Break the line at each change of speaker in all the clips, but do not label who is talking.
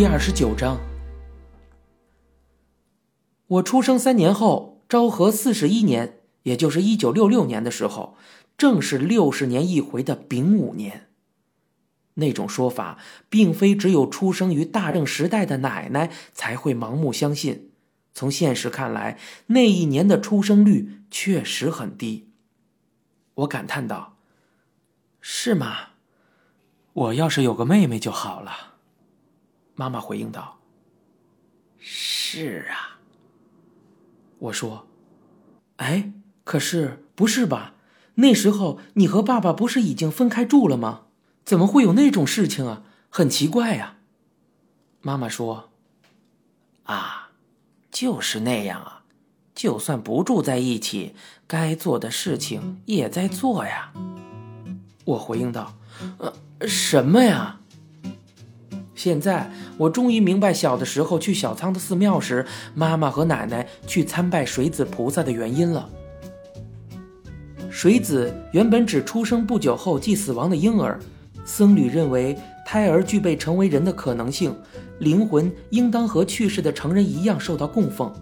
第二十九章，我出生三年后，昭和四十一年，也就是一九六六年的时候，正是六十年一回的丙午年。那种说法，并非只有出生于大正时代的奶奶才会盲目相信。从现实看来，那一年的出生率确实很低。我感叹道：“是吗？我要是有个妹妹就好了。”妈妈回应道：“是啊。”我说：“哎，可是不是吧？那时候你和爸爸不是已经分开住了吗？怎么会有那种事情啊？很奇怪呀。”妈妈说：“啊，就是那样啊。就算不住在一起，该做的事情也在做呀。”我回应道：“呃，什么呀？”现在我终于明白，小的时候去小仓的寺庙时，妈妈和奶奶去参拜水子菩萨的原因了。水子原本指出生不久后即死亡的婴儿，僧侣认为胎儿具备成为人的可能性，灵魂应当和去世的成人一样受到供奉。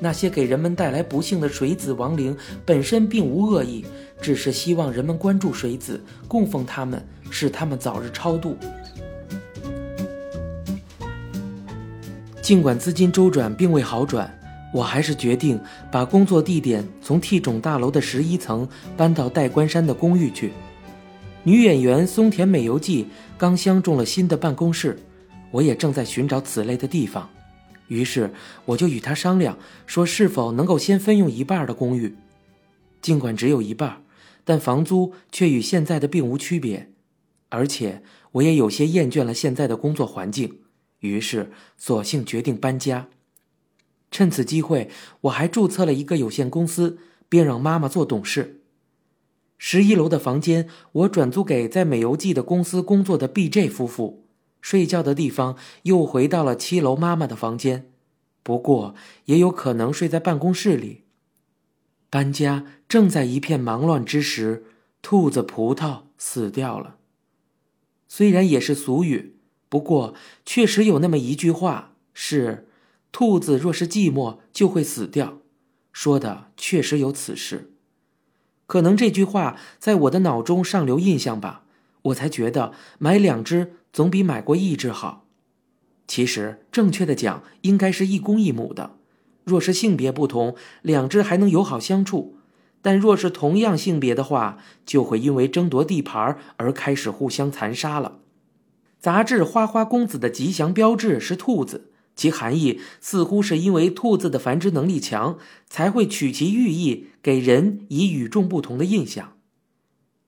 那些给人们带来不幸的水子亡灵本身并无恶意，只是希望人们关注水子，供奉他们，使他们早日超度。尽管资金周转并未好转，我还是决定把工作地点从 T 种大楼的十一层搬到代官山的公寓去。女演员松田美由纪刚相中了新的办公室，我也正在寻找此类的地方，于是我就与她商量，说是否能够先分用一半的公寓。尽管只有一半，但房租却与现在的并无区别，而且我也有些厌倦了现在的工作环境。于是，索性决定搬家。趁此机会，我还注册了一个有限公司，并让妈妈做董事。十一楼的房间，我转租给在美游记的公司工作的 B.J 夫妇。睡觉的地方又回到了七楼妈妈的房间，不过也有可能睡在办公室里。搬家正在一片忙乱之时，兔子葡萄死掉了。虽然也是俗语。不过，确实有那么一句话是：“兔子若是寂寞，就会死掉。”说的确实有此事。可能这句话在我的脑中上留印象吧，我才觉得买两只总比买过一只好。其实，正确的讲，应该是一公一母的。若是性别不同，两只还能友好相处；但若是同样性别的话，就会因为争夺地盘而开始互相残杀了。杂志《花花公子》的吉祥标志是兔子，其含义似乎是因为兔子的繁殖能力强，才会取其寓意给人以与众不同的印象。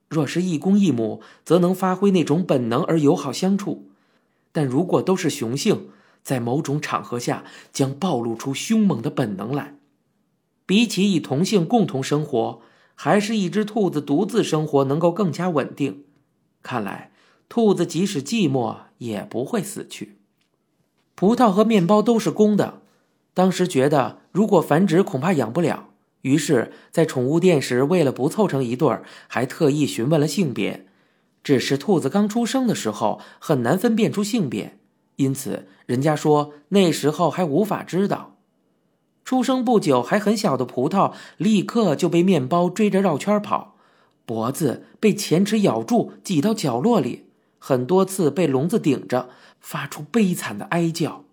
若是一公一母，则能发挥那种本能而友好相处；但如果都是雄性，在某种场合下将暴露出凶猛的本能来。比起以同性共同生活，还是一只兔子独自生活能够更加稳定。看来。兔子即使寂寞也不会死去。葡萄和面包都是公的，当时觉得如果繁殖恐怕养不了，于是，在宠物店时为了不凑成一对儿，还特意询问了性别。只是兔子刚出生的时候很难分辨出性别，因此人家说那时候还无法知道。出生不久还很小的葡萄立刻就被面包追着绕圈跑，脖子被前齿咬住，挤到角落里。很多次被笼子顶着，发出悲惨的哀叫。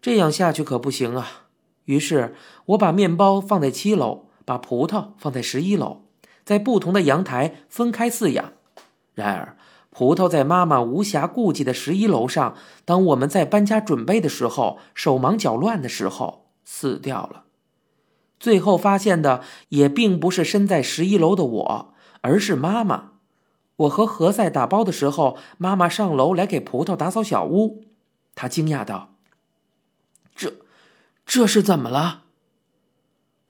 这样下去可不行啊！于是我把面包放在七楼，把葡萄放在十一楼，在不同的阳台分开饲养。然而，葡萄在妈妈无暇顾及的十一楼上，当我们在搬家准备的时候，手忙脚乱的时候，死掉了。最后发现的也并不是身在十一楼的我，而是妈妈。我和何塞打包的时候，妈妈上楼来给葡萄打扫小屋。她惊讶道：“这，这是怎么了？”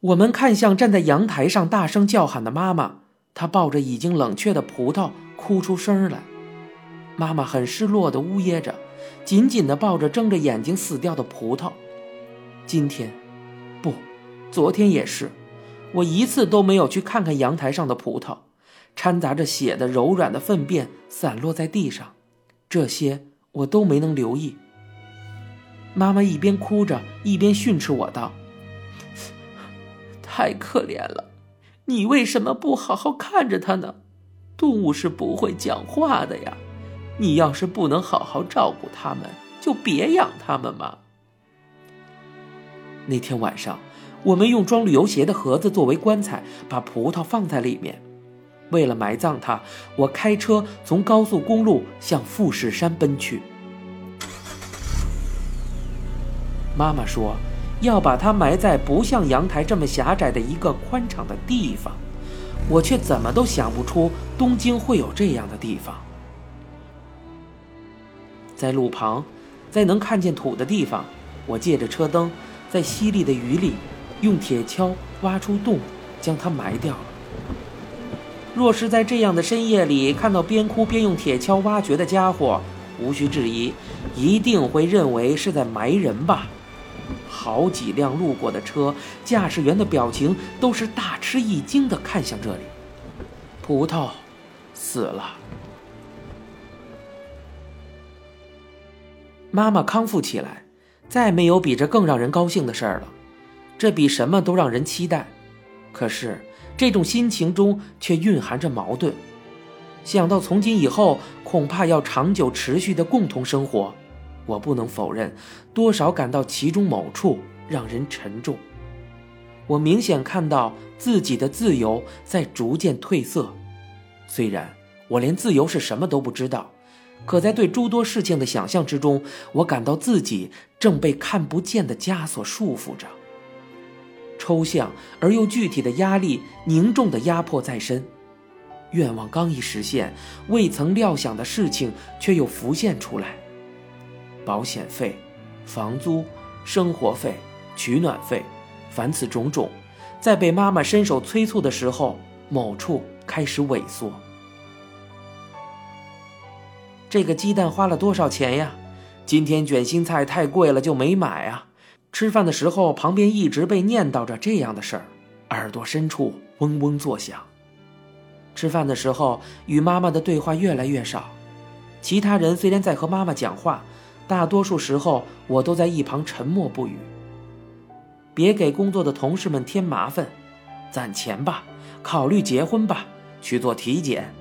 我们看向站在阳台上大声叫喊的妈妈，她抱着已经冷却的葡萄哭出声来。妈妈很失落的呜咽着，紧紧的抱着睁着眼睛死掉的葡萄。今天，不，昨天也是，我一次都没有去看看阳台上的葡萄。掺杂着血的柔软的粪便散落在地上，这些我都没能留意。妈妈一边哭着一边训斥我道：“太可怜了，你为什么不好好看着它呢？动物是不会讲话的呀，你要是不能好好照顾它们，就别养它们嘛。”那天晚上，我们用装旅游鞋的盒子作为棺材，把葡萄放在里面。为了埋葬它，我开车从高速公路向富士山奔去。妈妈说，要把它埋在不像阳台这么狭窄的一个宽敞的地方，我却怎么都想不出东京会有这样的地方。在路旁，在能看见土的地方，我借着车灯，在淅沥的雨里，用铁锹挖出洞，将它埋掉。若是在这样的深夜里看到边哭边用铁锹挖掘的家伙，无需质疑，一定会认为是在埋人吧。好几辆路过的车，驾驶员的表情都是大吃一惊的看向这里。葡萄死了，妈妈康复起来，再没有比这更让人高兴的事儿了。这比什么都让人期待。可是。这种心情中却蕴含着矛盾。想到从今以后恐怕要长久持续的共同生活，我不能否认，多少感到其中某处让人沉重。我明显看到自己的自由在逐渐褪色。虽然我连自由是什么都不知道，可在对诸多事情的想象之中，我感到自己正被看不见的枷锁束缚着。抽象而又具体的压力，凝重的压迫在身。愿望刚一实现，未曾料想的事情却又浮现出来。保险费、房租、生活费、取暖费，凡此种种，在被妈妈伸手催促的时候，某处开始萎缩。这个鸡蛋花了多少钱呀？今天卷心菜太贵了，就没买啊。吃饭的时候，旁边一直被念叨着这样的事儿，耳朵深处嗡嗡作响。吃饭的时候，与妈妈的对话越来越少。其他人虽然在和妈妈讲话，大多数时候我都在一旁沉默不语。别给工作的同事们添麻烦，攒钱吧，考虑结婚吧，去做体检。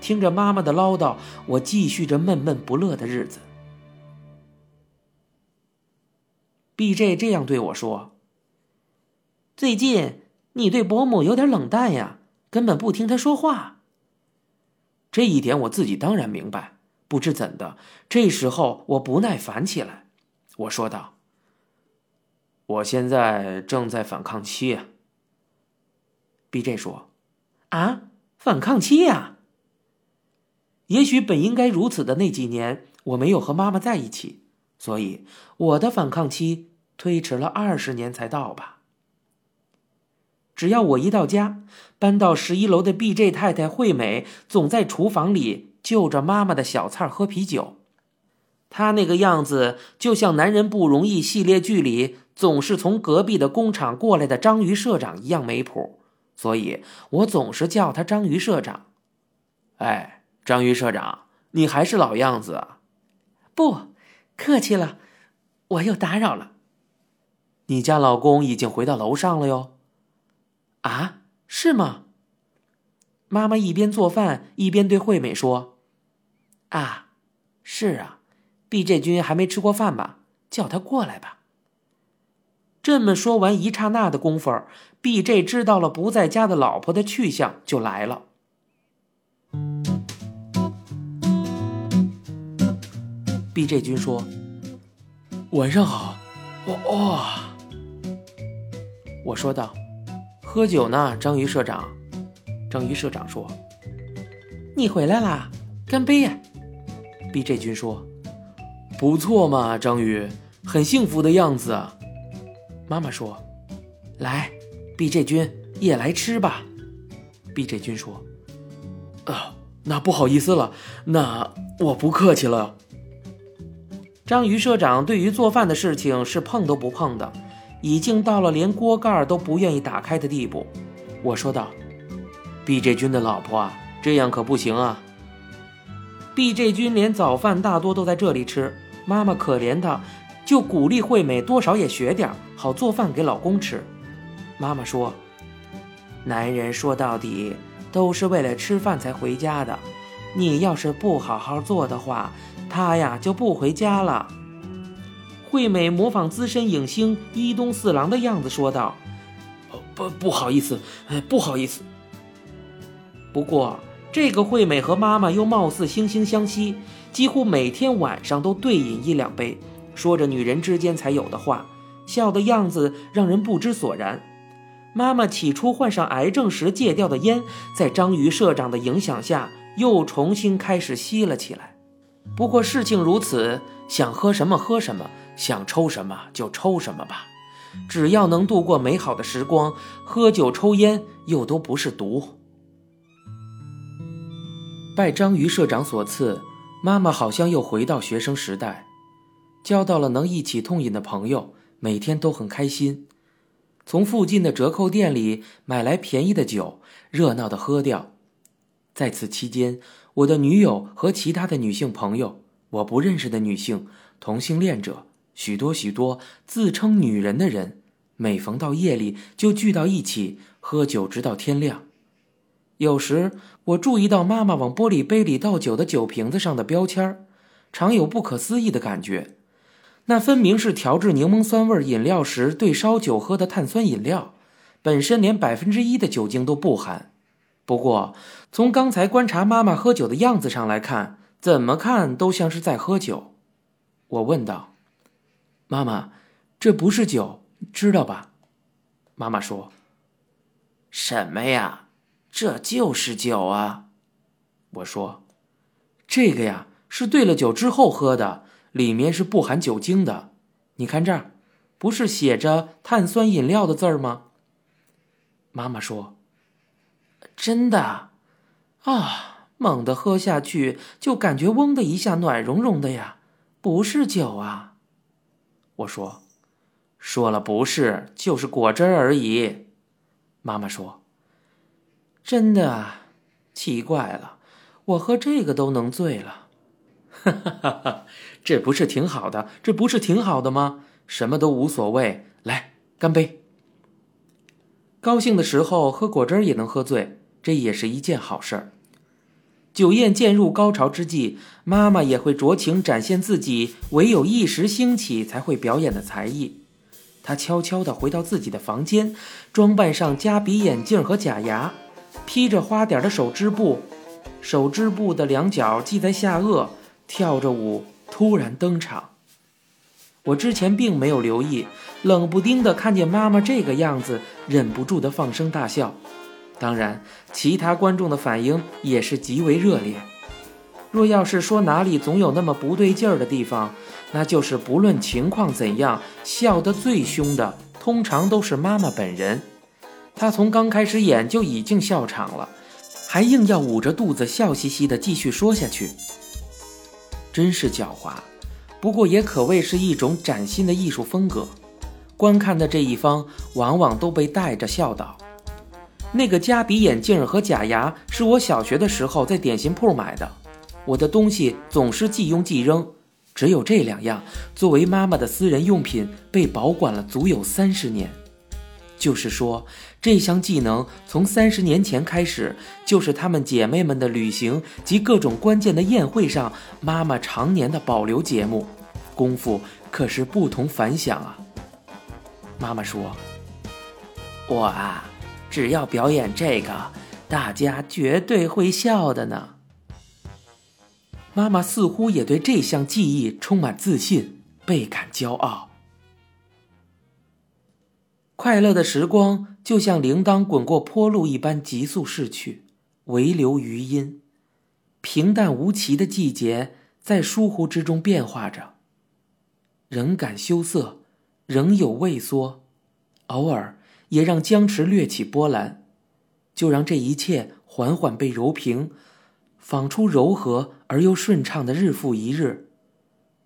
听着妈妈的唠叨，我继续着闷闷不乐的日子。B.J. 这样对我说：“最近你对伯母有点冷淡呀，根本不听她说话。”这一点我自己当然明白。不知怎的，这时候我不耐烦起来。我说道：“我现在正在反抗期。”B.J. 说：“啊，反抗期呀？也许本应该如此的那几年，我没有和妈妈在一起。”所以，我的反抗期推迟了二十年才到吧。只要我一到家，搬到十一楼的 B.J. 太太惠美总在厨房里就着妈妈的小菜喝啤酒。她那个样子，就像《男人不容易》系列剧里总是从隔壁的工厂过来的章鱼社长一样没谱。所以我总是叫他章鱼社长。哎，章鱼社长，你还是老样子啊？不。客气了，我又打扰了。你家老公已经回到楼上了哟。啊，是吗？妈妈一边做饭一边对惠美说：“啊，是啊，B J 君还没吃过饭吧？叫他过来吧。”这么说完，一刹那的功夫，B J 知道了不在家的老婆的去向，就来了。B J 君说：“晚上好。”哇！我说道：“喝酒呢，章鱼社长。”章鱼社长说：“你回来啦，干杯呀！”B J 君说：“不错嘛，章鱼，很幸福的样子啊。”妈妈说：“来，B J 君也来吃吧。”B J 君说：“啊，那不好意思了，那我不客气了。”章鱼社长对于做饭的事情是碰都不碰的，已经到了连锅盖都不愿意打开的地步。我说道：“B.J. 君的老婆啊，这样可不行啊。”B.J. 君连早饭大多都在这里吃，妈妈可怜他，就鼓励惠美多少也学点，好做饭给老公吃。妈妈说：“男人说到底都是为了吃饭才回家的，你要是不好好做的话，他呀就不回家了。”惠美模仿资深影星伊东四郎的样子说道：“不，不好意思，不好意思。”不过，这个惠美和妈妈又貌似惺惺相惜，几乎每天晚上都对饮一两杯，说着女人之间才有的话，笑的样子让人不知所然。妈妈起初患上癌症时戒掉的烟，在章鱼社长的影响下又重新开始吸了起来。不过事情如此，想喝什么喝什么，想抽什么就抽什么吧，只要能度过美好的时光，喝酒抽烟又都不是毒。拜章鱼社长所赐，妈妈好像又回到学生时代，交到了能一起痛饮的朋友，每天都很开心。从附近的折扣店里买来便宜的酒，热闹的喝掉。在此期间，我的女友和其他的女性朋友，我不认识的女性、同性恋者，许多许多自称女人的人，每逢到夜里就聚到一起喝酒，直到天亮。有时我注意到妈妈往玻璃杯里倒酒的酒瓶子上的标签常有不可思议的感觉。那分明是调制柠檬酸味饮料时兑烧酒喝的碳酸饮料，本身连百分之一的酒精都不含。不过，从刚才观察妈妈喝酒的样子上来看，怎么看都像是在喝酒。我问道：“妈妈，这不是酒，知道吧？”妈妈说：“什么呀？”这就是酒啊，我说，这个呀是兑了酒之后喝的，里面是不含酒精的。你看这儿，不是写着碳酸饮料的字儿吗？妈妈说：“真的啊，猛地喝下去就感觉嗡的一下暖融融的呀，不是酒啊。”我说：“说了不是，就是果汁而已。”妈妈说。真的，奇怪了，我喝这个都能醉了，哈哈哈哈！这不是挺好的？这不是挺好的吗？什么都无所谓，来干杯！高兴的时候喝果汁也能喝醉，这也是一件好事儿。酒宴渐入高潮之际，妈妈也会酌情展现自己唯有一时兴起才会表演的才艺。她悄悄地回到自己的房间，装扮上夹鼻眼镜和假牙。披着花点的手织布，手织布的两角系在下颚，跳着舞突然登场。我之前并没有留意，冷不丁的看见妈妈这个样子，忍不住的放声大笑。当然，其他观众的反应也是极为热烈。若要是说哪里总有那么不对劲儿的地方，那就是不论情况怎样，笑得最凶的通常都是妈妈本人。她从刚开始演就已经笑场了，还硬要捂着肚子笑嘻嘻的继续说下去，真是狡猾。不过也可谓是一种崭新的艺术风格，观看的这一方往往都被带着笑倒。那个夹鼻眼镜和假牙是我小学的时候在点心铺买的，我的东西总是即用即扔，只有这两样作为妈妈的私人用品被保管了足有三十年。就是说，这项技能从三十年前开始，就是她们姐妹们的旅行及各种关键的宴会上，妈妈常年的保留节目，功夫可是不同凡响啊。妈妈说：“我啊，只要表演这个，大家绝对会笑的呢。”妈妈似乎也对这项技艺充满自信，倍感骄傲。快乐的时光就像铃铛滚过坡路一般急速逝去，唯留余音。平淡无奇的季节在疏忽之中变化着，仍感羞涩，仍有畏缩，偶尔也让僵持掠起波澜，就让这一切缓缓被揉平，仿出柔和而又顺畅的日复一日。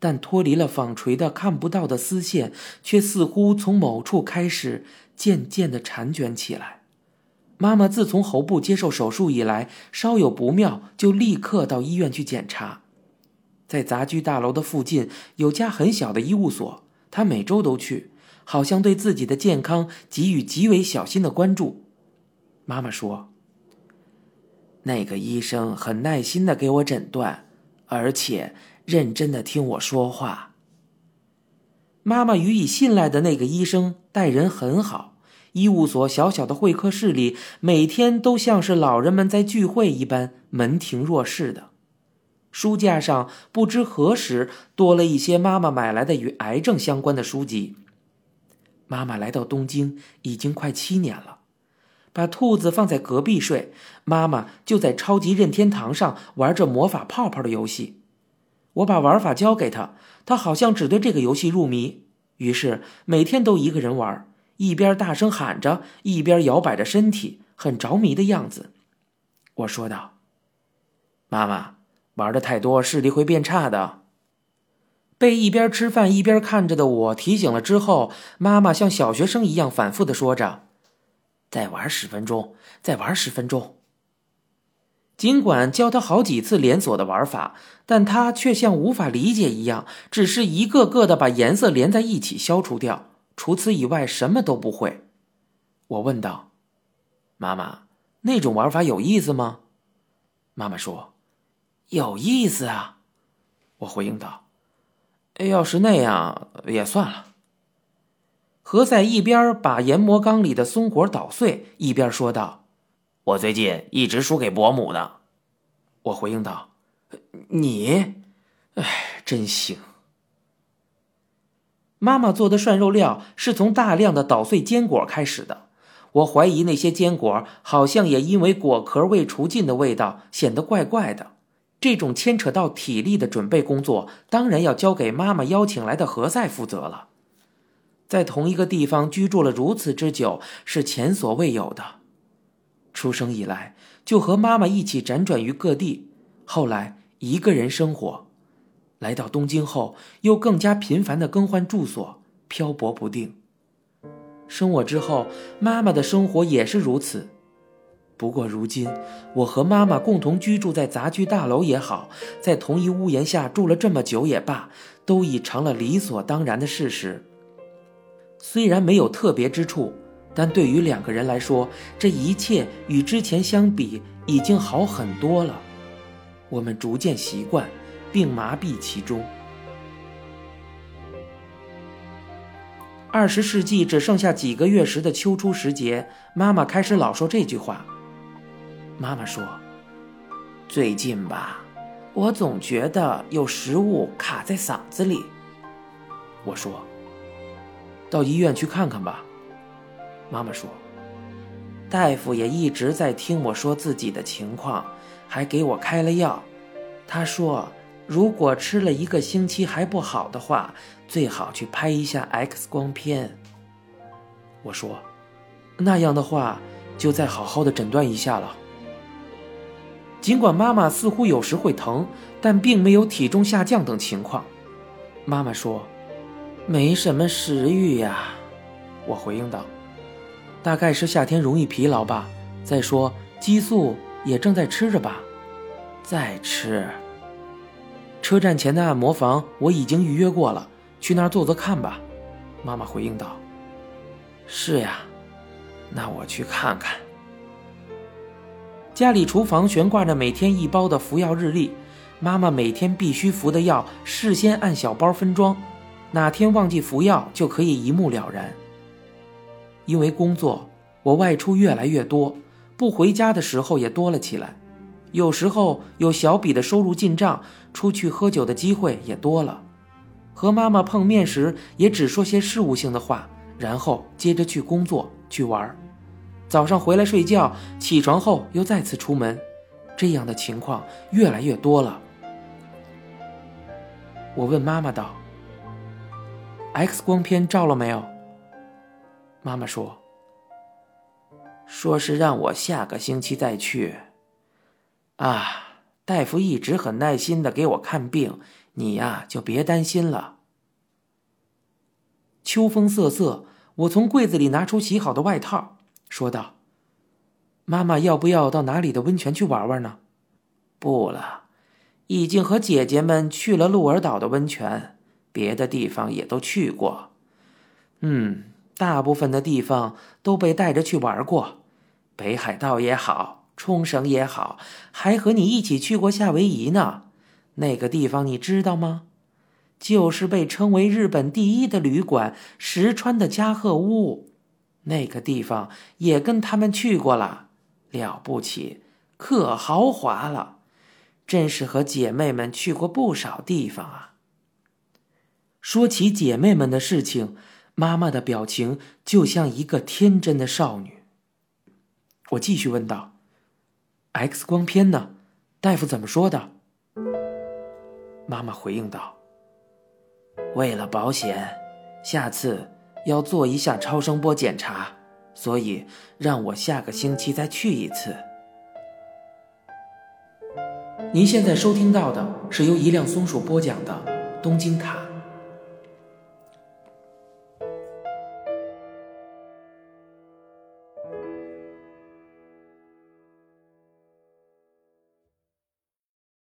但脱离了纺锤的看不到的丝线，却似乎从某处开始渐渐的缠卷起来。妈妈自从喉部接受手术以来，稍有不妙就立刻到医院去检查。在杂居大楼的附近有家很小的医务所，她每周都去，好像对自己的健康给予极为小心的关注。妈妈说：“那个医生很耐心的给我诊断，而且认真的听我说话。”妈妈予以信赖的那个医生待人很好。医务所小小的会客室里，每天都像是老人们在聚会一般，门庭若市的。书架上不知何时多了一些妈妈买来的与癌症相关的书籍。妈妈来到东京已经快七年了，把兔子放在隔壁睡，妈妈就在超级任天堂上玩着魔法泡泡的游戏。我把玩法教给他，他好像只对这个游戏入迷，于是每天都一个人玩。一边大声喊着，一边摇摆着身体，很着迷的样子。我说道：“妈妈，玩的太多，视力会变差的。”被一边吃饭一边看着的我提醒了之后，妈妈像小学生一样反复的说着：“再玩十分钟，再玩十分钟。”尽管教他好几次连锁的玩法，但他却像无法理解一样，只是一个个的把颜色连在一起消除掉。除此以外，什么都不会。我问道：“妈妈，那种玩法有意思吗？”妈妈说：“有意思啊。”我回应道：“要是那样也算了。”何塞一边把研磨缸里的松果捣碎，一边说道：“我最近一直输给伯母呢。”我回应道：“你，哎，真行。”妈妈做的涮肉料是从大量的捣碎坚果开始的，我怀疑那些坚果好像也因为果壳未除尽的味道显得怪怪的。这种牵扯到体力的准备工作，当然要交给妈妈邀请来的何塞负责了。在同一个地方居住了如此之久，是前所未有的。出生以来就和妈妈一起辗转于各地，后来一个人生活。来到东京后，又更加频繁的更换住所，漂泊不定。生我之后，妈妈的生活也是如此。不过如今，我和妈妈共同居住在杂居大楼也好，在同一屋檐下住了这么久也罢，都已成了理所当然的事实。虽然没有特别之处，但对于两个人来说，这一切与之前相比已经好很多了。我们逐渐习惯。并麻痹其中。二十世纪只剩下几个月时的秋初时节，妈妈开始老说这句话。妈妈说：“最近吧，我总觉得有食物卡在嗓子里。”我说：“到医院去看看吧。”妈妈说：“大夫也一直在听我说自己的情况，还给我开了药。他说。”如果吃了一个星期还不好的话，最好去拍一下 X 光片。我说，那样的话就再好好的诊断一下了。尽管妈妈似乎有时会疼，但并没有体重下降等情况。妈妈说，没什么食欲呀。我回应道，大概是夏天容易疲劳吧。再说激素也正在吃着吧，再吃。车站前的按摩房我已经预约过了，去那儿坐坐看吧。”妈妈回应道。“是呀，那我去看看。”家里厨房悬挂着每天一包的服药日历，妈妈每天必须服的药事先按小包分装，哪天忘记服药就可以一目了然。因为工作，我外出越来越多，不回家的时候也多了起来。有时候有小笔的收入进账，出去喝酒的机会也多了。和妈妈碰面时，也只说些事务性的话，然后接着去工作去玩儿。早上回来睡觉，起床后又再次出门，这样的情况越来越多了。我问妈妈道：“X 光片照了没有？”妈妈说：“说是让我下个星期再去。”啊，大夫一直很耐心的给我看病，你呀就别担心了。秋风瑟瑟，我从柜子里拿出洗好的外套，说道：“妈妈要不要到哪里的温泉去玩玩呢？”“不了，已经和姐姐们去了鹿儿岛的温泉，别的地方也都去过。嗯，大部分的地方都被带着去玩过，北海道也好，冲绳也好，还和你一起去过夏威夷呢。那个地方你知道吗？就是被称为日本第一的旅馆石川的加贺屋。那个地方也跟他们去过了，了不起，可豪华了，真是和姐妹们去过不少地方啊。说起姐妹们的事情，妈妈的表情就像一个天真的少女。我继续问道：“X 光片呢？大夫怎么说的？”妈妈回应道：“为了保险，下次要做一下超声波检查，所以让我下个星期再去一次。”您现在收听到的是由一辆松鼠播讲的《东京塔》。